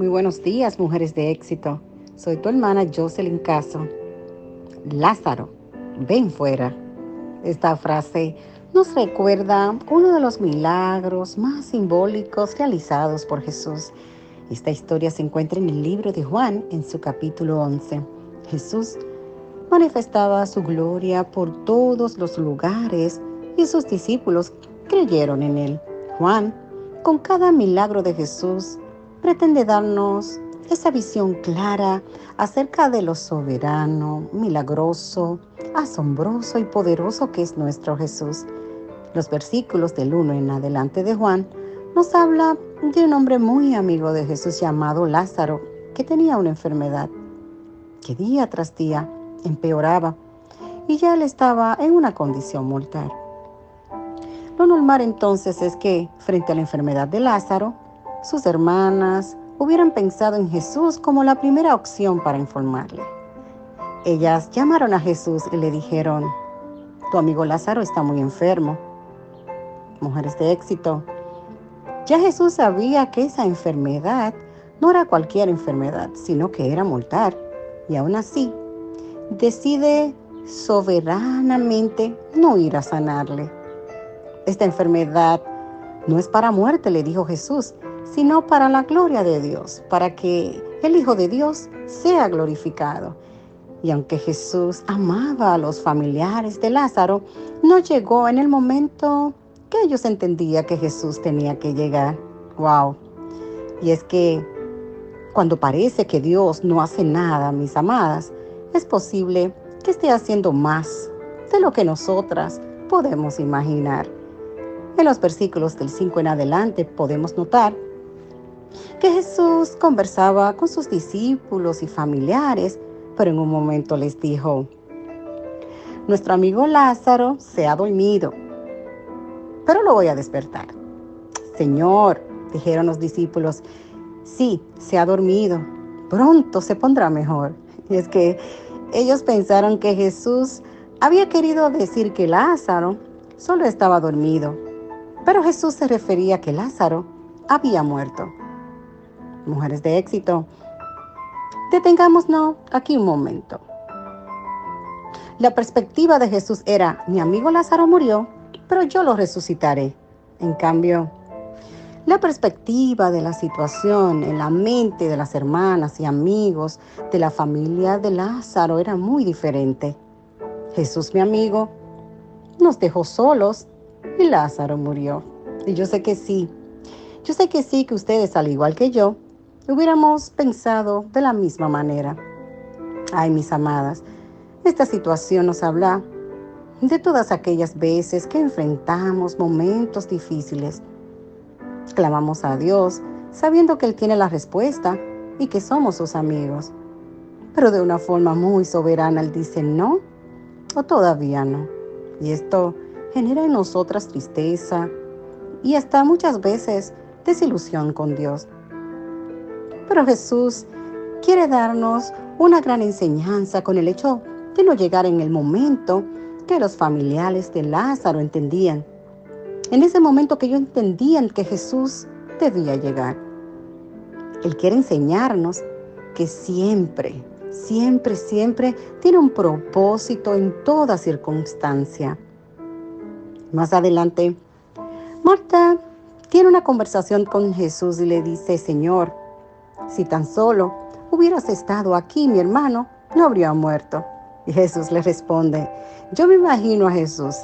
Muy buenos días, mujeres de éxito. Soy tu hermana Jocelyn Caso. Lázaro, ven fuera. Esta frase nos recuerda uno de los milagros más simbólicos realizados por Jesús. Esta historia se encuentra en el libro de Juan, en su capítulo 11. Jesús manifestaba su gloria por todos los lugares y sus discípulos creyeron en él. Juan, con cada milagro de Jesús, pretende darnos esa visión clara acerca de lo soberano, milagroso, asombroso y poderoso que es nuestro Jesús. Los versículos del 1 en adelante de Juan nos habla de un hombre muy amigo de Jesús llamado Lázaro, que tenía una enfermedad que día tras día empeoraba y ya él estaba en una condición mortal. Lo normal entonces es que, frente a la enfermedad de Lázaro, sus hermanas hubieran pensado en Jesús como la primera opción para informarle. Ellas llamaron a Jesús y le dijeron, tu amigo Lázaro está muy enfermo. Mujeres de éxito, ya Jesús sabía que esa enfermedad no era cualquier enfermedad, sino que era mortal. Y aún así, decide soberanamente no ir a sanarle. Esta enfermedad no es para muerte, le dijo Jesús, sino para la gloria de Dios, para que el Hijo de Dios sea glorificado. Y aunque Jesús amaba a los familiares de Lázaro, no llegó en el momento que ellos entendían que Jesús tenía que llegar. ¡Wow! Y es que cuando parece que Dios no hace nada, mis amadas, es posible que esté haciendo más de lo que nosotras podemos imaginar. En los versículos del 5 en adelante podemos notar que Jesús conversaba con sus discípulos y familiares, pero en un momento les dijo, nuestro amigo Lázaro se ha dormido, pero lo voy a despertar. Señor, dijeron los discípulos, sí, se ha dormido, pronto se pondrá mejor. Y es que ellos pensaron que Jesús había querido decir que Lázaro solo estaba dormido, pero Jesús se refería a que Lázaro había muerto. Mujeres de éxito, detengámonos aquí un momento. La perspectiva de Jesús era, mi amigo Lázaro murió, pero yo lo resucitaré. En cambio, la perspectiva de la situación en la mente de las hermanas y amigos de la familia de Lázaro era muy diferente. Jesús, mi amigo, nos dejó solos y Lázaro murió. Y yo sé que sí, yo sé que sí que ustedes, al igual que yo, hubiéramos pensado de la misma manera. Ay, mis amadas, esta situación nos habla de todas aquellas veces que enfrentamos momentos difíciles Clamamos a Dios sabiendo que Él tiene la respuesta y que somos sus amigos. Pero de una forma muy soberana Él dice no o todavía no. Y esto genera en nosotras tristeza y hasta muchas veces desilusión con Dios. Pero Jesús quiere darnos una gran enseñanza con el hecho de no llegar en el momento que los familiares de Lázaro entendían en ese momento que yo entendía que Jesús debía llegar. Él quiere enseñarnos que siempre, siempre, siempre tiene un propósito en toda circunstancia. Más adelante, Marta tiene una conversación con Jesús y le dice, Señor, si tan solo hubieras estado aquí, mi hermano, no habría muerto. Y Jesús le responde, yo me imagino a Jesús,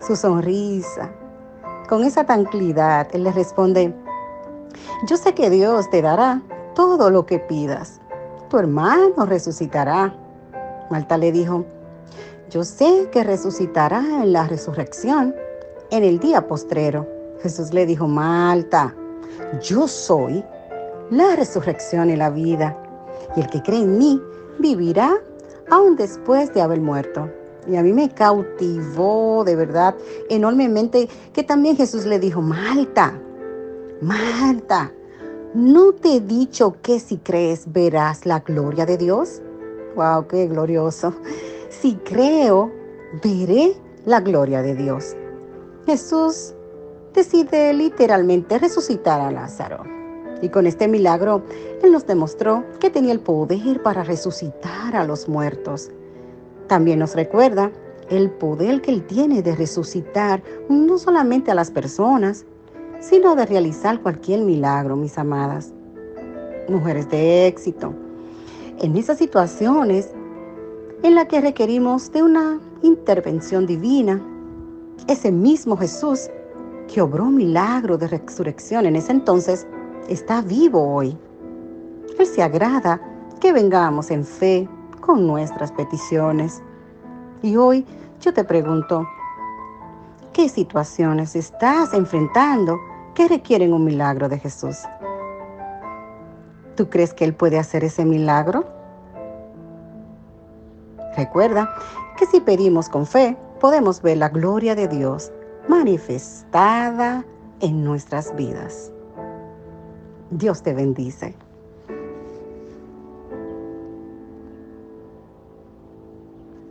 su sonrisa, con esa tranquilidad, él le responde, yo sé que Dios te dará todo lo que pidas. Tu hermano resucitará. Marta le dijo, yo sé que resucitará en la resurrección, en el día postrero. Jesús le dijo, Marta, yo soy la resurrección y la vida. Y el que cree en mí vivirá aún después de haber muerto. Y a mí me cautivó de verdad enormemente que también Jesús le dijo, Marta, Marta, ¿no te he dicho que si crees verás la gloria de Dios? ¡Wow, qué glorioso! Si creo, veré la gloria de Dios. Jesús decide literalmente resucitar a Lázaro. Y con este milagro, Él nos demostró que tenía el poder para resucitar a los muertos. También nos recuerda el poder que Él tiene de resucitar no solamente a las personas, sino de realizar cualquier milagro, mis amadas. Mujeres de éxito. En esas situaciones en las que requerimos de una intervención divina, ese mismo Jesús que obró milagro de resurrección en ese entonces, está vivo hoy. Él se agrada que vengamos en fe con nuestras peticiones. Y hoy yo te pregunto, ¿qué situaciones estás enfrentando que requieren un milagro de Jesús? ¿Tú crees que Él puede hacer ese milagro? Recuerda que si pedimos con fe, podemos ver la gloria de Dios manifestada en nuestras vidas. Dios te bendice.